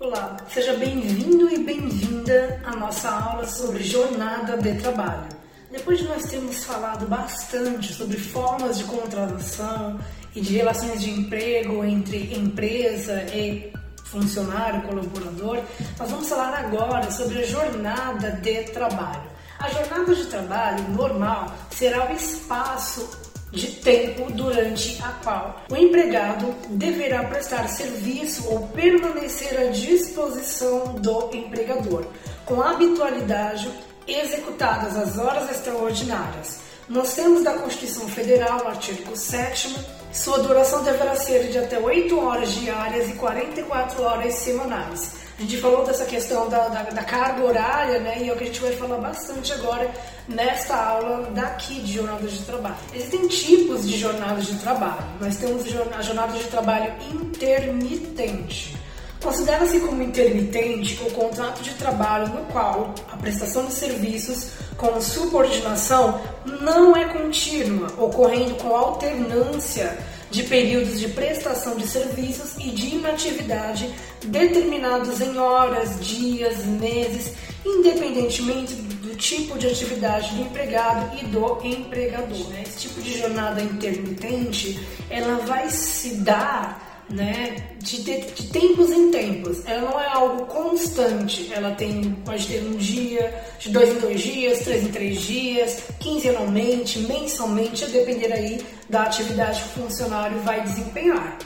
Olá, seja bem-vindo e bem-vinda à nossa aula sobre jornada de trabalho. Depois de nós termos falado bastante sobre formas de contratação e de relações de emprego entre empresa e funcionário, colaborador, nós vamos falar agora sobre a jornada de trabalho. A jornada de trabalho normal será o espaço de tempo durante a qual o empregado deverá prestar serviço ou permanecer à disposição do empregador, com habitualidade executadas as horas extraordinárias. Nos termos da Constituição Federal, artigo 7 sua duração deverá ser de até 8 horas diárias e 44 horas semanais a gente falou dessa questão da, da, da, carga horária, né? E é o que a gente vai falar bastante agora nesta aula daqui de jornadas de trabalho. Existem tipos de jornadas de trabalho. Nós temos a jornada de trabalho intermitente. Considera-se como intermitente o contrato de trabalho no qual a prestação de serviços com subordinação não é contínua, ocorrendo com alternância de períodos de prestação de serviços e de inatividade determinados em horas, dias, meses, independentemente do tipo de atividade do empregado e do empregador. Né? Esse tipo de jornada intermitente, ela vai se dar né, de, de, de, tempos em tempos. Ela não é algo constante. Ela tem, pode ter um dia, de dois em dois dias, três em três dias, quinzenalmente, mensalmente, a depender aí da atividade que o funcionário vai desempenhar.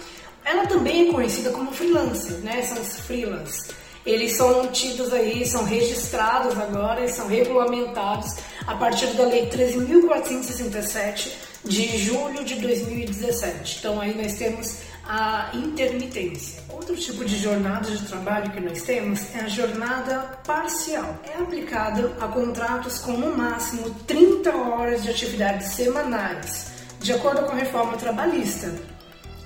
Ela também é conhecida como freelancer, né? São os freelancers. Eles são tidos aí, são registrados agora e são regulamentados a partir da Lei 13.467 de julho de 2017. Então aí nós temos a intermitência. Outro tipo de jornada de trabalho que nós temos é a jornada parcial. É aplicada a contratos com no máximo 30 horas de atividades semanais, de acordo com a reforma trabalhista.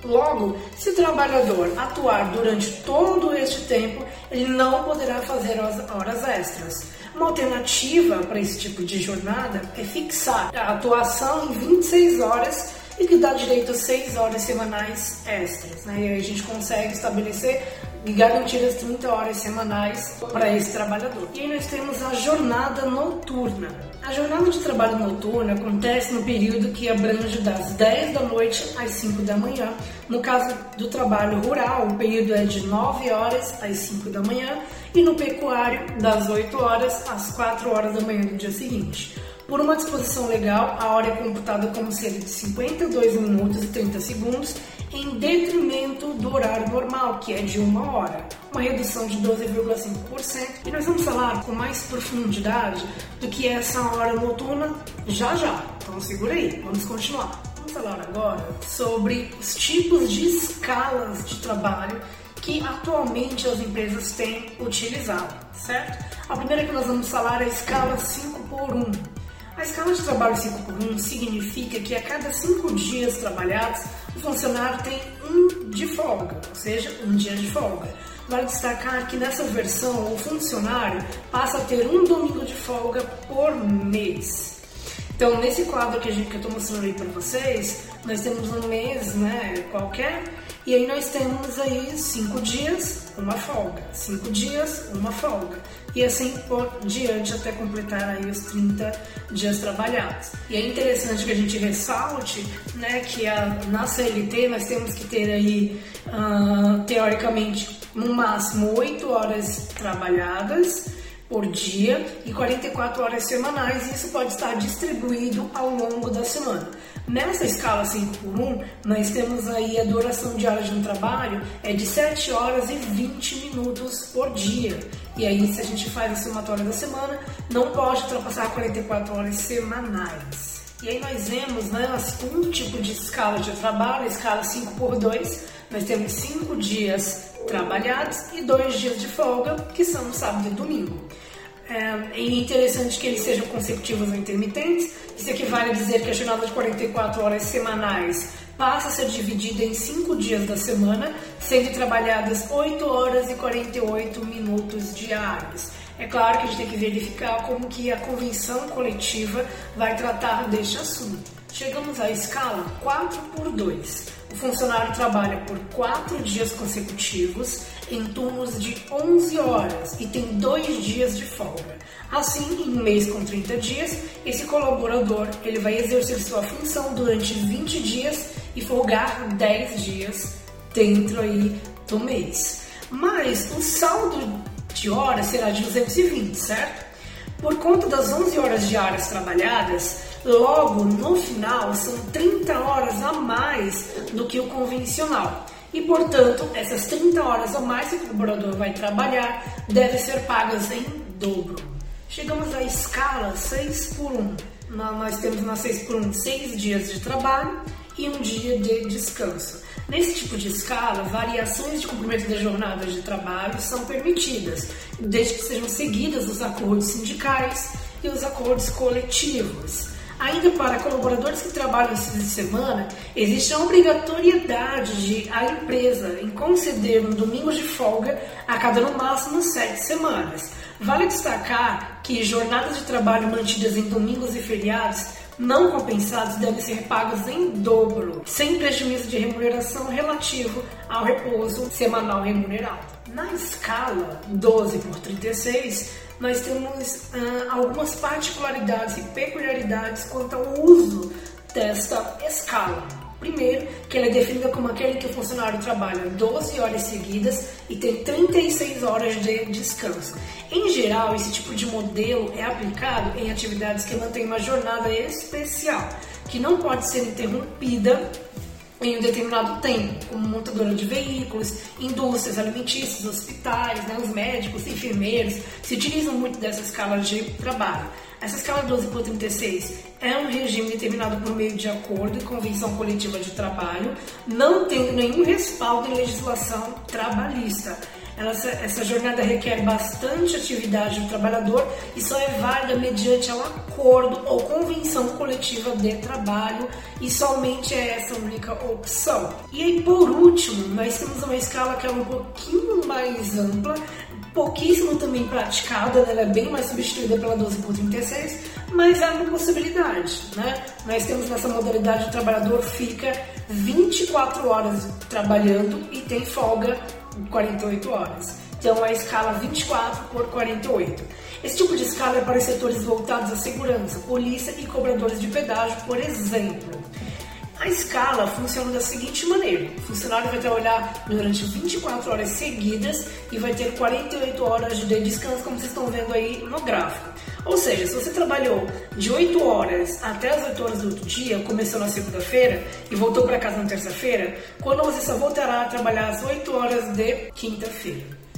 Logo, se o trabalhador atuar durante todo este tempo, ele não poderá fazer horas extras. Uma alternativa para esse tipo de jornada é fixar a atuação em 26 horas e que dá direito a 6 horas semanais extras. Né? E aí a gente consegue estabelecer e garantir as 30 horas semanais para esse trabalhador. E aí nós temos a jornada noturna. A jornada de trabalho noturna acontece no período que abrange das 10 da noite às 5 da manhã. No caso do trabalho rural, o período é de 9 horas às 5 da manhã e no pecuário, das 8 horas às 4 horas da manhã do dia seguinte. Por uma disposição legal, a hora é computada como sendo de 52 minutos e 30 segundos, em detrimento do horário normal, que é de uma hora, uma redução de 12,5%. E nós vamos falar com mais profundidade do que é essa hora noturna já já. Então segura aí, vamos continuar. Vamos falar agora sobre os tipos de escalas de trabalho que atualmente as empresas têm utilizado, certo? A primeira que nós vamos falar é a escala 5 por 1. A escala de trabalho 5 por 1 significa que a cada 5 dias trabalhados, o funcionário tem um de folga, ou seja, um dia de folga. Vale destacar que nessa versão o funcionário passa a ter um domingo de folga por mês. Então, nesse quadro que, a gente, que eu estou mostrando aí para vocês, nós temos um mês né, qualquer e aí nós temos aí cinco dias, uma folga, cinco dias, uma folga. E assim por diante até completar aí os 30 dias trabalhados. E é interessante que a gente ressalte né, que a, na CLT nós temos que ter aí, uh, teoricamente, no máximo 8 horas trabalhadas por dia e 44 horas semanais, e isso pode estar distribuído ao longo da semana. Nessa escala 5 por 1, nós temos aí a duração diária de um trabalho é de 7 horas e 20 minutos por dia. E aí, se a gente faz a somatória da semana, não pode ultrapassar 44 horas semanais. E aí nós vemos né, um tipo de escala de trabalho, a escala 5 por 2. Nós temos 5 dias trabalhados e 2 dias de folga, que são sábado e domingo. É, é interessante que eles sejam consecutivos ou intermitentes. Isso equivale a dizer que a jornada de 44 horas semanais passa a ser dividida em 5 dias da semana, sendo trabalhadas 8 horas e 48 minutos diários. É claro que a gente tem que verificar como que a convenção coletiva vai tratar deste assunto. Chegamos à escala 4 por 2. O funcionário trabalha por quatro dias consecutivos em turnos de 11 horas e tem dois dias de folga. Assim, em um mês com 30 dias, esse colaborador ele vai exercer sua função durante 20 dias e folgar 10 dias dentro aí do mês. Mas o saldo de horas será de 220, certo? Por conta das 11 horas diárias trabalhadas, logo no final são 30 horas a mais do que o convencional. E, portanto, essas 30 horas a mais que o colaborador vai trabalhar devem ser pagas em dobro. Chegamos à escala 6 por 1. Nós temos na 6 por 1 6 dias de trabalho e um dia de descanso. Nesse tipo de escala, variações de cumprimento da jornada de trabalho são permitidas, desde que sejam seguidas os acordos sindicais e os acordos coletivos. Ainda para colaboradores que trabalham em de semana, existe a obrigatoriedade de a empresa em conceder um domingo de folga a cada no máximo sete semanas. Vale destacar que jornadas de trabalho mantidas em domingos e feriados não compensados devem ser pagos em dobro, sem prejuízo de remuneração relativo ao repouso semanal remunerado. Na escala 12 por 36, nós temos ah, algumas particularidades e peculiaridades quanto ao uso desta escala. Primeiro, que ela é definida como aquele que o funcionário trabalha 12 horas seguidas e tem 36 horas de descanso. Em geral, esse tipo de modelo é aplicado em atividades que mantêm uma jornada especial, que não pode ser interrompida em um determinado tempo, como montadora de veículos, indústrias alimentícias, hospitais, né, os médicos, enfermeiros, se utilizam muito dessa escala de trabalho. Essa escala 12 por 36 é um regime determinado por meio de acordo e convenção coletiva de trabalho, não tendo nenhum respaldo em legislação trabalhista. Essa, essa, jornada requer bastante atividade do trabalhador e só é válida mediante um acordo ou convenção coletiva de trabalho e somente é essa única opção. E aí, por último, nós temos uma escala que é um pouquinho mais ampla, pouquíssimo também praticada, né? ela é bem mais substituída pela 12 por 36, mas é uma possibilidade, né? Nós temos nessa modalidade o trabalhador fica 24 horas trabalhando e tem folga 48 horas. Então a escala 24 por 48. Esse tipo de escala é para setores voltados à segurança, polícia e cobradores de pedágio, por exemplo. A escala funciona da seguinte maneira: o funcionário vai trabalhar durante 24 horas seguidas e vai ter 48 horas de descanso, como vocês estão vendo aí no gráfico. Ou seja, se você trabalhou de 8 horas até as 8 horas do outro dia, começou na segunda-feira e voltou para casa na terça-feira, quando você só voltará a trabalhar às 8 horas de quinta-feira.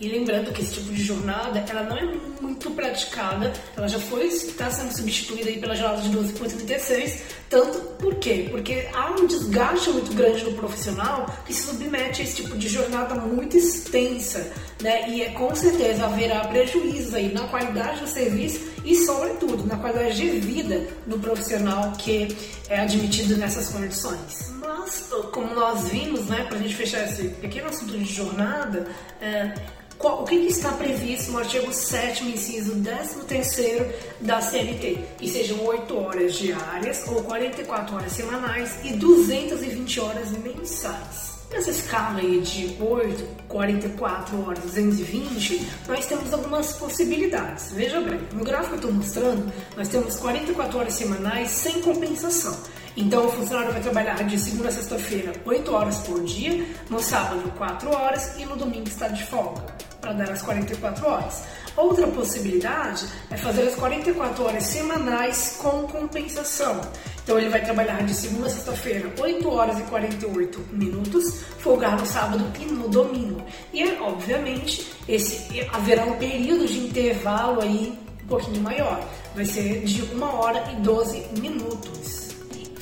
E lembrando que esse tipo de jornada, ela não é muito praticada, ela já foi, está sendo substituída aí pela jornada de 12 por 36, tanto por quê? Porque há um desgaste muito grande no profissional que se submete a esse tipo de jornada muito extensa, né? E é, com certeza haverá prejuízos aí na qualidade do serviço e, sobretudo, na qualidade de vida do profissional que é admitido nessas condições. Mas, como nós vimos, né, para a gente fechar esse pequeno assunto de jornada, é, qual, o que, que, está previsto no artigo 7 inciso 13 da CLT, que sejam 8 horas diárias ou 44 horas semanais e 220 horas mensais. Nessa escala aí de 8, 44 horas, 220, nós temos algumas possibilidades. Veja bem, no gráfico que eu estou mostrando, nós temos 44 horas semanais sem compensação. Então, o funcionário vai trabalhar de segunda a sexta-feira 8 horas por dia, no sábado 4 horas e no domingo está de folga para dar as 44 horas. Outra possibilidade é fazer as 44 horas semanais com compensação. Então ele vai trabalhar de segunda a sexta-feira 8 horas e 48 minutos, folgar no sábado e no domingo. E obviamente esse haverá um período de intervalo aí um pouquinho maior. Vai ser de 1 hora e 12 minutos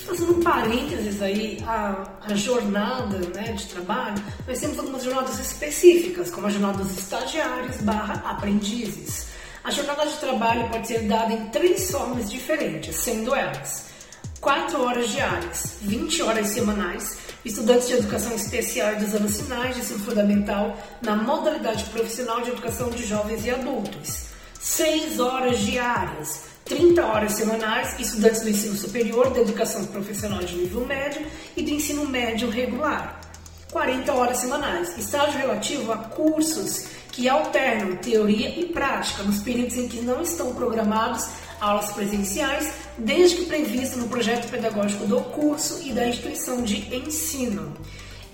fazendo um parênteses aí, a, a jornada né, de trabalho, nós temos algumas jornadas específicas, como a jornada dos estagiários barra aprendizes. A jornada de trabalho pode ser dada em três formas diferentes, sendo elas 4 horas diárias, 20 horas semanais, estudantes de educação especial dos anos finais de ensino fundamental na modalidade profissional de educação de jovens e adultos. 6 horas diárias, 30 horas semanais, estudantes do ensino superior, da educação profissional de nível médio e do ensino médio regular. 40 horas semanais, estágio relativo a cursos que alternam teoria e prática nos períodos em que não estão programados aulas presenciais, desde que previsto no projeto pedagógico do curso e da instituição de ensino.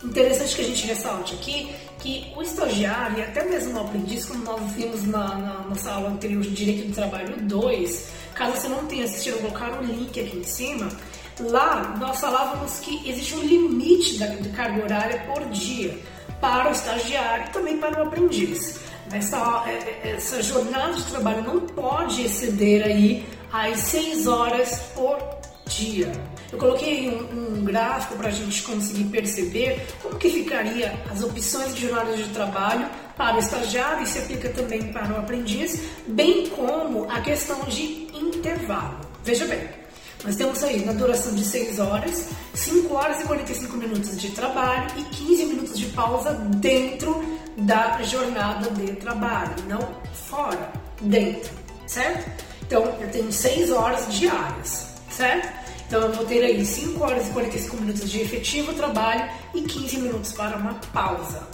Interessante que a gente ressalte aqui que o estagiário e até mesmo o aprendiz, como nós vimos na, na nossa aula anterior de Direito do Trabalho 2, caso você não tenha assistido, vou colocar o link aqui em cima, lá nós falávamos que existe um limite da, de carga horária por dia para o estagiário e também para o aprendiz. Essa, é, é, essa jornada de trabalho não pode exceder aí as 6 horas por dia. Eu coloquei um, um gráfico para a gente conseguir perceber como que ficaria as opções de jornada de trabalho para o estagiário e se aplica também para o aprendiz, bem como a questão de intervalo. Veja bem, nós temos aí na duração de 6 horas, 5 horas e 45 minutos de trabalho e 15 minutos de pausa dentro da jornada de trabalho, não fora, dentro, certo? Então eu tenho 6 horas diárias, certo? Então eu vou ter aí 5 horas e 45 minutos de efetivo trabalho e 15 minutos para uma pausa.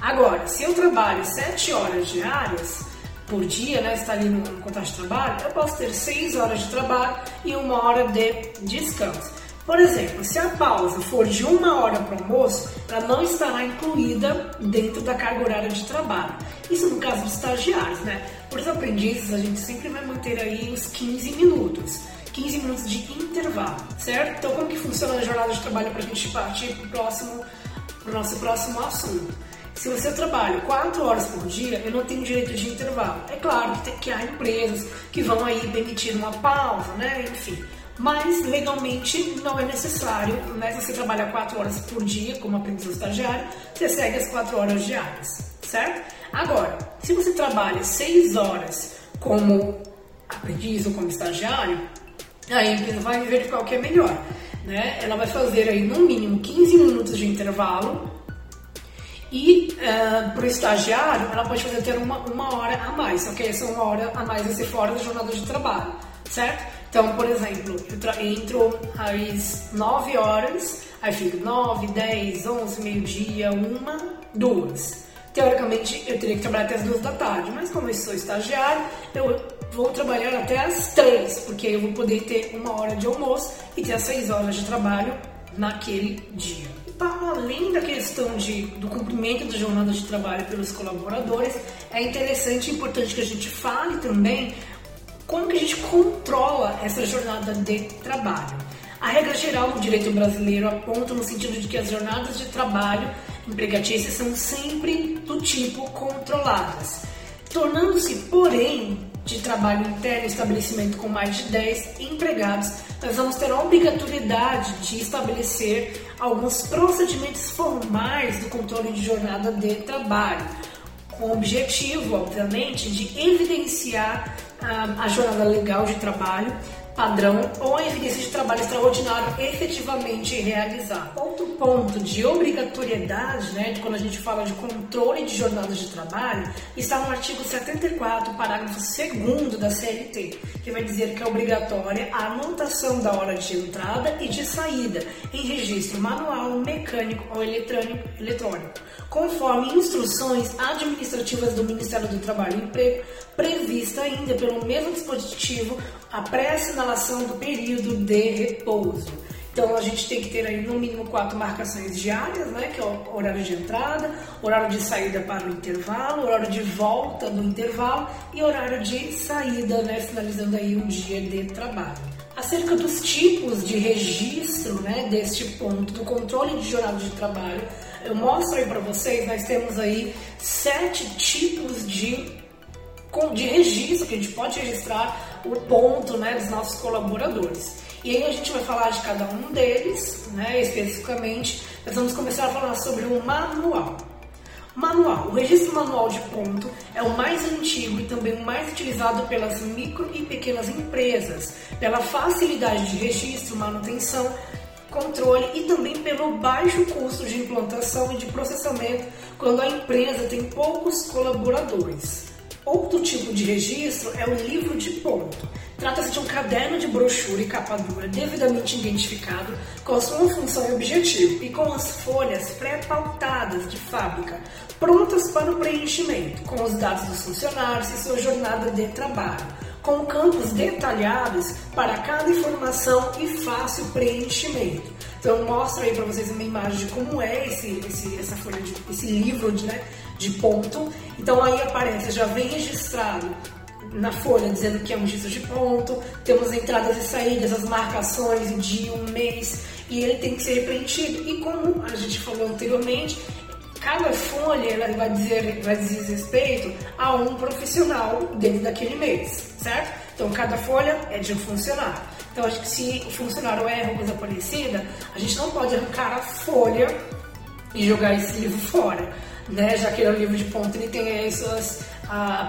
Agora, se eu trabalho 7 horas diárias por dia, né, está ali no, contrato de trabalho, eu posso ter 6 horas de trabalho e uma hora de descanso. Por exemplo, se a pausa for de uma hora para o almoço, ela não estará incluída dentro da carga horária de trabalho. Isso no caso dos estagiários, né? Para os aprendizes, a gente sempre vai manter aí os 15 minutos. 15 minutos de intervalo, certo? Então, como que funciona a jornada de trabalho para a gente partir para o próximo, pro nosso próximo assunto? Se você trabalha 4 horas por dia, eu não tenho direito de intervalo. É claro que, tem, que há empresas que vão aí permitir uma pausa, né? Enfim. Mas legalmente não é necessário, né? Se você trabalha 4 horas por dia como aprendiz estagiário, você segue as 4 horas diárias, certo? Agora, se você trabalha 6 horas como aprendiz ou como estagiário, Aí a empresa vai verificar o que é melhor. Né? Ela vai fazer aí no mínimo 15 minutos de intervalo e uh, eh, para o estagiário ela pode fazer até uma, uma hora a mais, ok? Essa uma hora a mais vai ser fora da jornada de trabalho, certo? Então, por exemplo, eu entro às 9 horas, aí fico 9, 10, 11, meio-dia, 1, 2. Teoricamente eu teria que trabalhar até as 2 da tarde, mas como eu sou estagiário, eu vou trabalhar até as três, porque eu vou poder ter uma hora de almoço e ter as seis horas de trabalho naquele dia. Para além da questão de, do cumprimento da jornada de trabalho pelos colaboradores, é interessante e importante que a gente fale também como que a gente controla essa jornada de trabalho. A regra geral do direito brasileiro aponta no sentido de que as jornadas de trabalho empregatícias são sempre do tipo controladas, tornando-se, porém, de trabalho interno, estabelecimento com mais de 10 empregados, nós vamos ter a obrigatoriedade de estabelecer alguns procedimentos formais do controle de jornada de trabalho, com o objetivo, obviamente, de evidenciar ah, a jornada legal de trabalho, padrão ou a evidência de trabalho extraordinário efetivamente realizado. Outro ponto de obrigatoriedade, né, quando a gente fala de controle de jornadas de trabalho, está no artigo 74, parágrafo 2 da CLT, que vai dizer que é obrigatória a anotação da hora de entrada e de saída em registro manual, mecânico ou eletrônico, eletrônico conforme instruções administrativas do Ministério do Trabalho e Emprego, prevista ainda pelo mesmo dispositivo a pré-assinalação do período de repouso. Então a gente tem que ter aí no mínimo quatro marcações diárias, né? Que é o horário de entrada, horário de saída para o intervalo, horário de volta do intervalo e horário de saída, né? Finalizando aí um dia de trabalho. Acerca dos tipos de registro, né? Deste ponto do controle de jornada de trabalho, eu mostro aí para vocês, nós temos aí sete tipos de, de registro que a gente pode registrar o ponto né, dos nossos colaboradores. E aí a gente vai falar de cada um deles, né, especificamente. Nós vamos começar a falar sobre o manual. Manual. O registro manual de ponto é o mais antigo e também o mais utilizado pelas micro e pequenas empresas, pela facilidade de registro, manutenção, controle e também pelo baixo custo de implantação e de processamento quando a empresa tem poucos colaboradores. Outro tipo de registro é o livro de ponto. Trata-se de um caderno de brochura e capa dura devidamente identificado com a sua função e objetivo e com as folhas pré-pautadas de fábrica, prontas para o preenchimento, com os dados dos funcionários e sua jornada de trabalho, com campos detalhados para cada informação e fácil preenchimento. Então mostro aí para vocês uma imagem de como é esse, esse, essa folha de, esse livro de, né, de ponto. Então aí aparece, já vem registrado na folha dizendo que é um registro de ponto, temos entradas e saídas, as marcações de um mês e ele tem que ser preenchido. E como a gente falou anteriormente, cada folha ela vai dizer, vai dizer respeito a um profissional dentro daquele mês, certo? Então cada folha é de um funcionário. Então acho que se o funcionário erra ou coisa parecida, a gente não pode arrancar a folha e jogar esse livro fora, né? Já que é um livro de ponto, ele tem aí suas a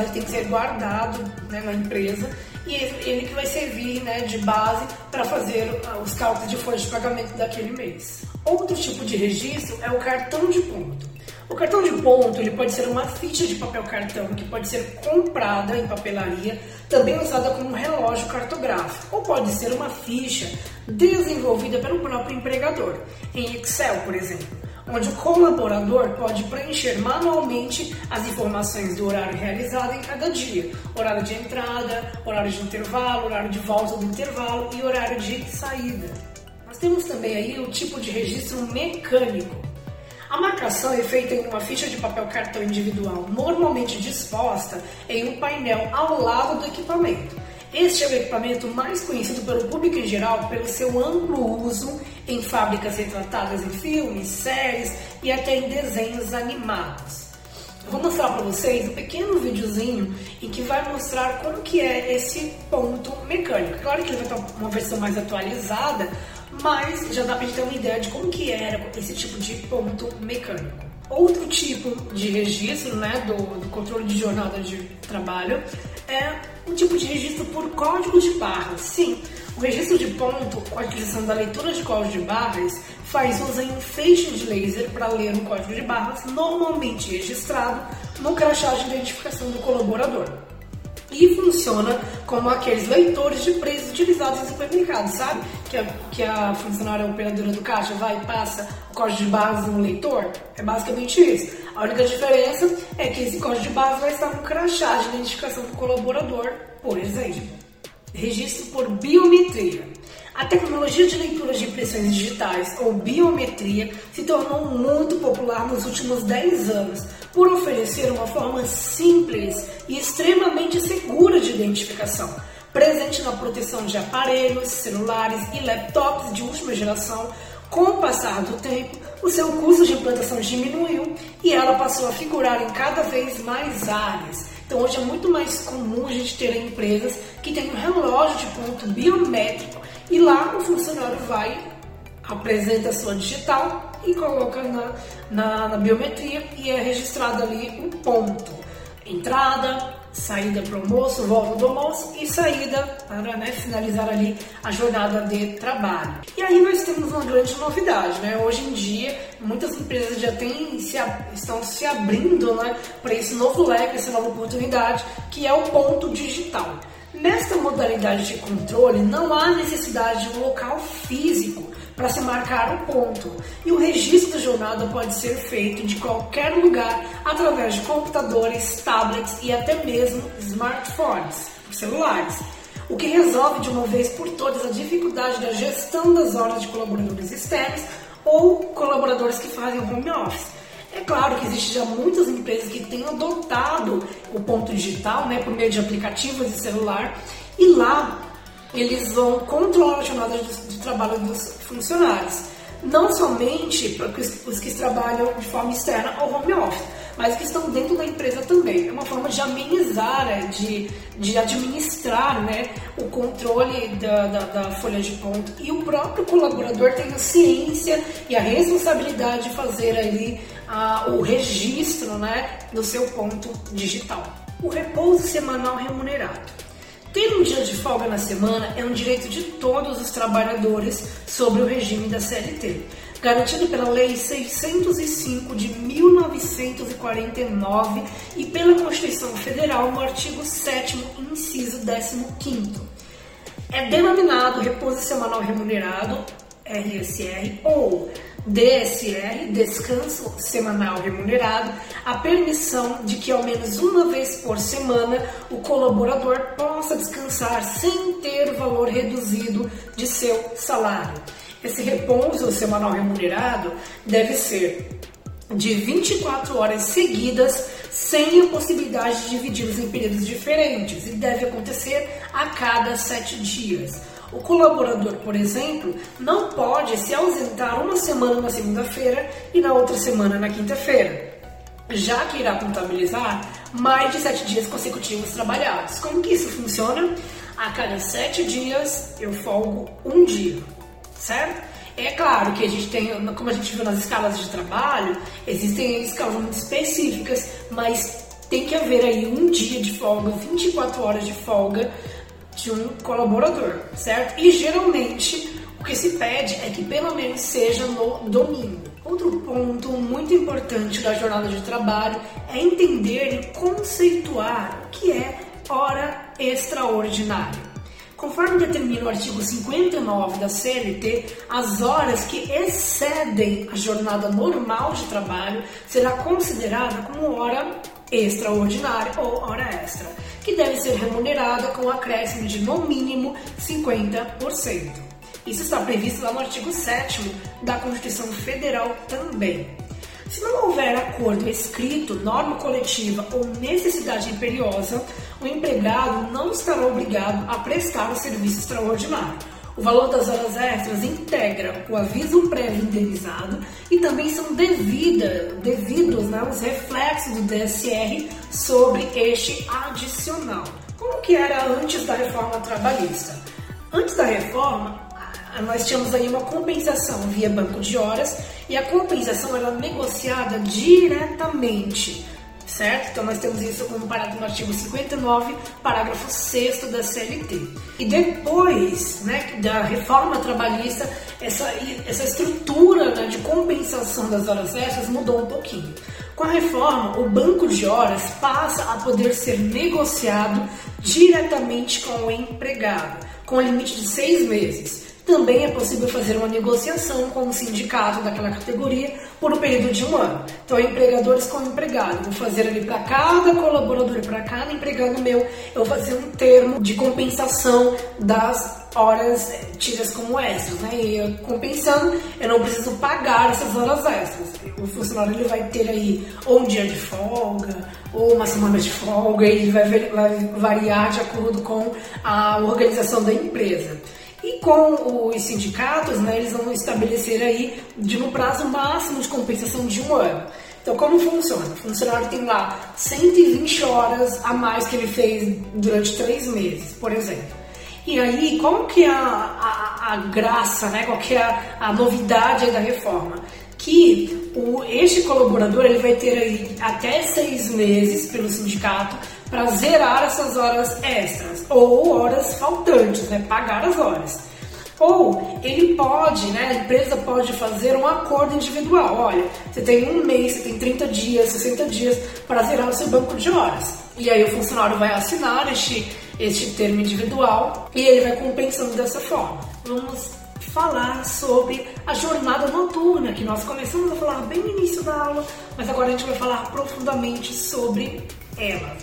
ele tem que ser guardado né, na empresa e ele, ele, que vai servir né, de base para fazer os cálculos de folha de pagamento daquele mês. Outro tipo de registro é o cartão de ponto. O cartão de ponto ele pode ser uma ficha de papel cartão que pode ser comprada em papelaria, também usada como relógio cartográfico, ou pode ser uma ficha desenvolvida pelo próprio empregador, em Excel, por exemplo, onde o colaborador pode preencher manualmente as informações do horário realizado em cada dia, horário de entrada, horário de intervalo, horário de volta do intervalo e horário de saída. Nós temos também aí o tipo de registro mecânico. A marcação é feita em uma ficha de papel cartão individual, normalmente disposta em um painel ao lado do equipamento. Este é o equipamento mais conhecido pelo público em geral pelo seu amplo uso em fábricas retratadas em filmes, séries e até em desenhos animados. Eu vou mostrar para vocês um pequeno videozinho em que vai mostrar como que é esse ponto mecânico. Claro que ele vai estar uma versão mais atualizada, mas já dá para gente ter uma ideia de como que era esse tipo de ponto mecânico. Outro tipo de registro né, do, do controle de jornada de trabalho é um tipo de registro por código de barras. Sim, o registro de ponto, com a aquisição da leitura de código de barras, faz uso em um feixe de laser para ler o código de barras, normalmente registrado no crachá de identificação do colaborador e funciona como aqueles leitores de preços utilizados em supermercados, sabe? Que a, que a funcionária operadora do caixa vai e passa o código de base no leitor. É basicamente isso. A única diferença é que esse código de base vai estar no crachá de identificação do colaborador, por exemplo. Registro por biometria. A tecnologia de leitura de impressões digitais, ou biometria, se tornou muito popular nos últimos 10 anos por oferecer uma forma simples e extremamente segura de identificação, presente na proteção de aparelhos, celulares e laptops de última geração. Com o passar do tempo, o seu custo de implantação diminuiu e ela passou a figurar em cada vez mais áreas. Então hoje é muito mais comum a gente ter empresas que têm um relógio de ponto biométrico e lá o funcionário vai, apresenta a sua digital e coloca na, na, na biometria e é registrado ali um ponto. Entrada, saída para o almoço, volta do almoço e saída para né, finalizar ali a jornada de trabalho. E aí nós temos uma grande novidade, né? Hoje em dia muitas empresas já têm, se, estão se abrindo né, para esse novo leque, essa nova oportunidade, que é o ponto digital. Nesta modalidade de controle, não há necessidade de um local físico para se marcar o ponto, e o registro da jornada pode ser feito de qualquer lugar através de computadores, tablets e até mesmo smartphones, celulares, o que resolve de uma vez por todas a dificuldade da gestão das horas de colaboradores externos ou colaboradores que fazem home office. É claro que existe já muitas empresas que têm adotado o ponto digital, né, por meio de aplicativos de celular, e lá eles vão controlar a jornada de, trabalho dos funcionários. Não somente para os que trabalham de forma externa ou home office, mas que estão dentro da empresa também. É uma forma de amenizar, né, de, de administrar né, o controle da, da, da, folha de ponto. E o próprio colaborador tem a ciência e a responsabilidade de fazer ali o registro né, do seu ponto digital. O repouso semanal remunerado. Ter um dia de folga na semana é um direito de todos os trabalhadores sobre o regime da CLT. garantido pela Lei 605 de 1949 e pela Constituição Federal no artigo 7 inciso 15 É denominado repouso semanal remunerado, RSR, ou DSR, descanso semanal remunerado, a permissão de que ao menos uma vez por semana o colaborador possa descansar sem ter valor reduzido de seu salário. Esse repouso semanal remunerado deve ser de 24 horas seguidas, sem a possibilidade de dividi-los em períodos diferentes, e deve acontecer a cada sete dias. O colaborador, por exemplo, não pode se ausentar uma semana na segunda-feira e na outra semana na quinta-feira, já que irá contabilizar mais de sete dias consecutivos trabalhados. Como que isso funciona? A cada sete dias eu folgo um dia, certo? É claro que a gente tem, como a gente viu nas escalas de trabalho, existem escalas muito específicas, mas tem que haver aí um dia de folga, 24 horas de folga de um colaborador, certo? E geralmente o que se pede é que pelo menos seja no domingo. Outro ponto muito importante da jornada de trabalho é entender e conceituar o que é hora extraordinária. Conforme determina o artigo 59 da CLT, as horas que excedem a jornada normal de trabalho será considerada como hora extraordinária ou hora extra que deve ser remunerada com acréscimo de no mínimo 50%. Isso está previsto lá no artigo 7 da Constituição Federal também. Se não houver acordo escrito, norma coletiva ou necessidade imperiosa, o empregado não estará obrigado a prestar o serviço extraordinário o valor das horas extras integra o aviso prévio indenizado e também são devida, devidos né, os reflexos do DSR sobre este adicional. Como que era antes da reforma trabalhista? Antes da reforma, nós tínhamos aí uma compensação via banco de horas e a compensação era negociada diretamente certo? Então nós temos isso como no artigo 59, parágrafo 6 da CLT. E depois né, da reforma trabalhista, essa, essa estrutura né, de compensação das horas extras mudou um pouquinho. Com a reforma, o banco de horas passa a poder ser negociado diretamente com o empregado, com limite de seis meses. Também é possível fazer uma negociação com o sindicato daquela categoria por um período de um ano. Então, empregadores com empregado. Vou fazer ali para cada colaborador para cada empregado meu, eu vou fazer um termo de compensação das horas tidas como extras, né? E eu, compensando, eu não preciso pagar essas horas extras. O funcionário ele vai ter aí ou um dia de folga, ou uma semana de folga, e vai, vai variar de acordo com a organização da empresa. E com os sindicatos, né, eles vão estabelecer aí de um prazo máximo de compensação de um ano. Então, como funciona? O funcionário tem lá 120 horas a mais que ele fez durante três meses, por exemplo. E aí, qual que é a, a, a graça, né? qual que é a, a novidade da reforma? Que o, este colaborador ele vai ter aí até seis meses pelo sindicato para zerar essas horas extras ou horas faltantes, né? Pagar as horas. Ou ele pode, né? A empresa pode fazer um acordo individual. Olha, você tem um mês, você tem 30 dias, 60 dias para zerar o seu banco de horas. E aí o funcionário vai assinar este, este termo individual e ele vai compensando dessa forma. Vamos falar sobre a jornada noturna, que nós começamos a falar bem no início da aula, mas agora a gente vai falar profundamente sobre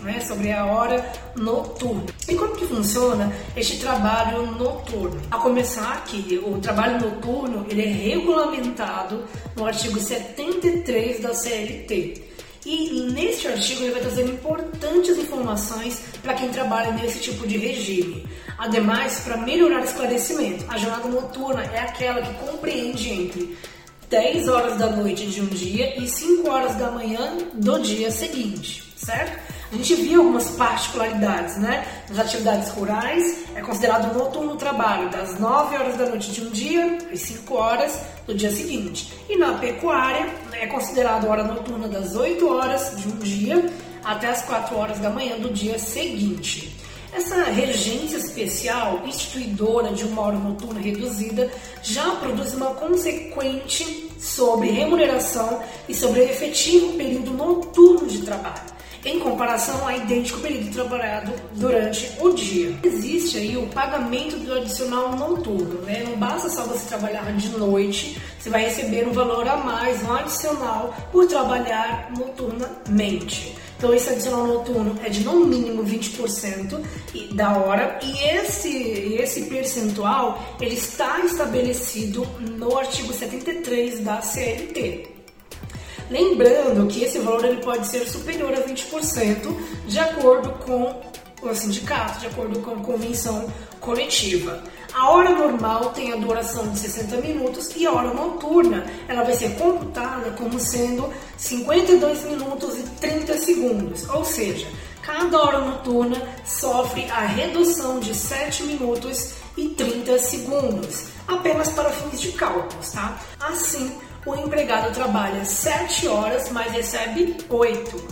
né, sobre a hora noturna. E como que funciona este trabalho noturno? A começar que o trabalho noturno ele é regulamentado no artigo 73 da CLT. E neste artigo ele vai trazer importantes informações para quem trabalha nesse tipo de regime. Ademais, para melhorar o esclarecimento, a jornada noturna é aquela que compreende entre 10 horas da noite de um dia e 5 horas da manhã do dia seguinte certo? A gente viu algumas particularidades, né? Nas atividades rurais é considerado noturno o trabalho das 9 horas da noite de um dia às 5 horas do dia seguinte. E na pecuária é considerado hora noturna das 8 horas de um dia até as 4 horas da manhã do dia seguinte. Essa regência especial, instituidora de uma hora noturna reduzida, já produz uma consequente sobre remuneração e sobre o efetivo período noturno de trabalho em comparação ao idêntico período trabalhado durante o dia. Existe aí o pagamento do adicional noturno, né? Não basta só você trabalhar de noite, você vai receber um valor a mais, um adicional, por trabalhar noturnamente. Então esse adicional noturno é de no mínimo 20% da hora e esse, esse percentual ele está estabelecido no artigo 73 da CLT. Lembrando que esse valor ele pode ser superior a 20% de acordo com o sindicato, de acordo com a convenção coletiva. A hora normal tem a duração de 60 minutos e a hora noturna ela vai ser computada como sendo 52 minutos e 30 segundos, ou seja, cada hora noturna sofre a redução de 7 minutos e 30 segundos, apenas para fins de cálculos, tá? Assim, o empregado trabalha 7 horas, mas recebe 8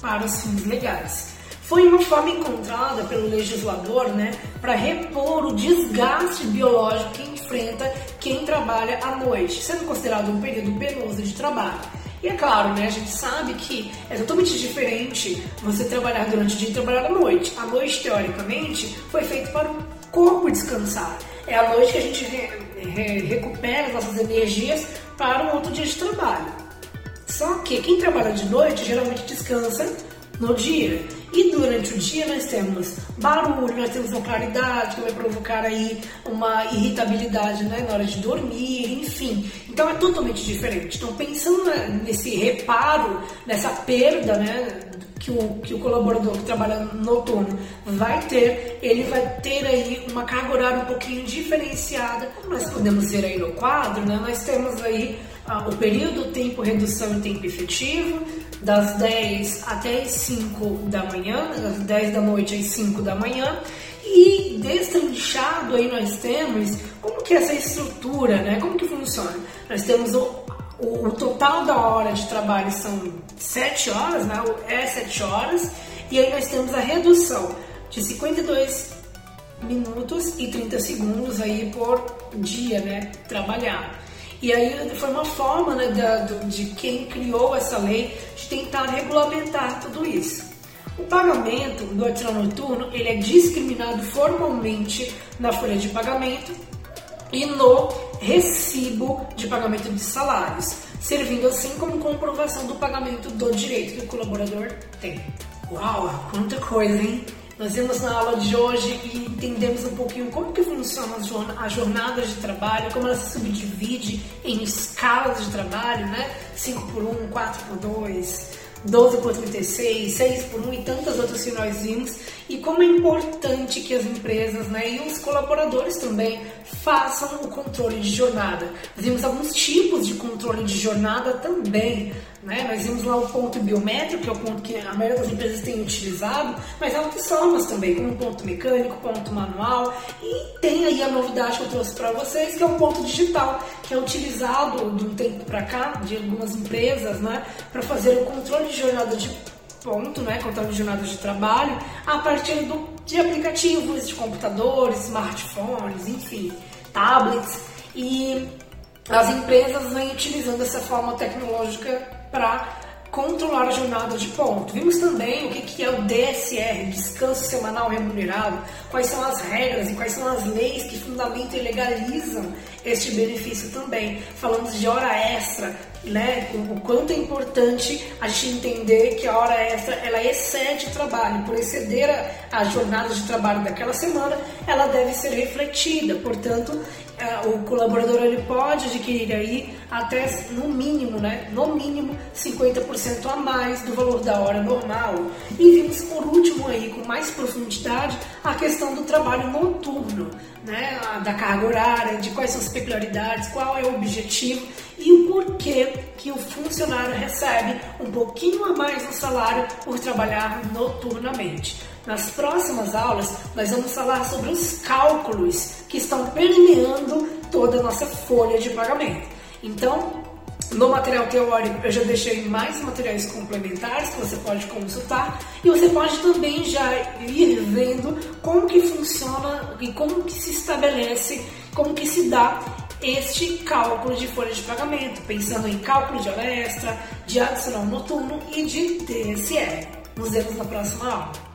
para os fins legais. Foi uma forma encontrada pelo legislador né, para repor o desgaste biológico que enfrenta quem trabalha à noite, sendo considerado um período penoso de trabalho. E é claro, né, a gente sabe que é totalmente diferente você trabalhar durante o dia e trabalhar à noite. A noite, teoricamente, foi feito para o corpo descansar. É a noite que a gente re, re, recupera as nossas energias para um outro dia de trabalho. Só que quem trabalha de noite geralmente descansa no dia. E durante o dia nós temos barulho, nós temos uma claridade que vai provocar aí uma irritabilidade né, na hora de dormir, enfim. Então é totalmente diferente. Então pensando nesse reparo, nessa perda né, que o, que o colaborador que trabalha noturno vai ter, ele vai ter aí uma carga horária um pouquinho diferenciada. Nós podemos ver aí no quadro, né, nós temos aí ah, o período, tempo, redução e tempo efetivo, das 10 até as 5 da manhã, das 10 da noite às 5 da manhã. E destrinchado aí nós temos como que é essa estrutura, né? Como que funciona? Nós temos o, o, o total da hora de trabalho são 7 horas, né? É 7 horas. E aí nós temos a redução de 52 minutos e 30 segundos aí por dia, né? Trabalhado. E aí foi uma forma né, da, de quem criou essa lei de tentar regulamentar tudo isso. O pagamento do adicional noturno ele é discriminado formalmente na folha de pagamento e no recibo de pagamento de salários, servindo assim como comprovação do pagamento do direito que o colaborador tem. Uau, quanta coisa, hein? Nós vimos na aula de hoje e entendemos um pouquinho como que funcionam as jornadas de trabalho, como ela se subdivide em escalas de trabalho, né? 5 por 1, 4 por 2, 12 por 36, 6 por 1 e tantas outras que nós vimos, e como é importante que as empresas né, e os colaboradores também façam o controle de jornada. Vimos alguns tipos de controle de jornada também. Né? Nós vimos lá o ponto biométrico, que é o ponto que a maioria das empresas tem utilizado, mas há outras formas também, como ponto mecânico, ponto manual, e tem a novidade que eu trouxe para vocês, que é o ponto digital, que é utilizado de um tempo para cá, de algumas empresas, né, para fazer o controle de jornada de ponto, né, controle de jornada de trabalho, a partir do, de aplicativos de computadores, smartphones, enfim, tablets, e as empresas vêm utilizando essa forma tecnológica para controlar a jornada de ponto. Vimos também o que é o DSR, Descanso Semanal Remunerado, quais são as regras e quais são as leis que fundamentam e legalizam este benefício também. Falamos de hora extra, né? O quanto é importante a gente entender que a hora extra ela excede o trabalho, por exceder a, a jornada de trabalho daquela semana, ela deve ser refletida. Portanto, o colaborador ele pode adquirir aí até no mínimo, né? No mínimo 50% a mais do valor da hora normal. E vimos por último aí com mais profundidade a questão do trabalho noturno, né? Da carga horária, de quais são as peculiaridades, qual é o objetivo e o porquê que o funcionário recebe um pouquinho a mais no salário por trabalhar noturnamente. Nas próximas aulas, nós vamos falar sobre os cálculos que estão permeando toda a nossa folha de pagamento. Então, no material teórico, eu já deixei mais materiais complementares que você pode consultar e você pode também já ir vendo como que funciona e como que se estabelece, como que se dá este cálculo de folha de pagamento, pensando em cálculo de hora extra, de adicional noturno e de TSE. Nos vemos na próxima aula.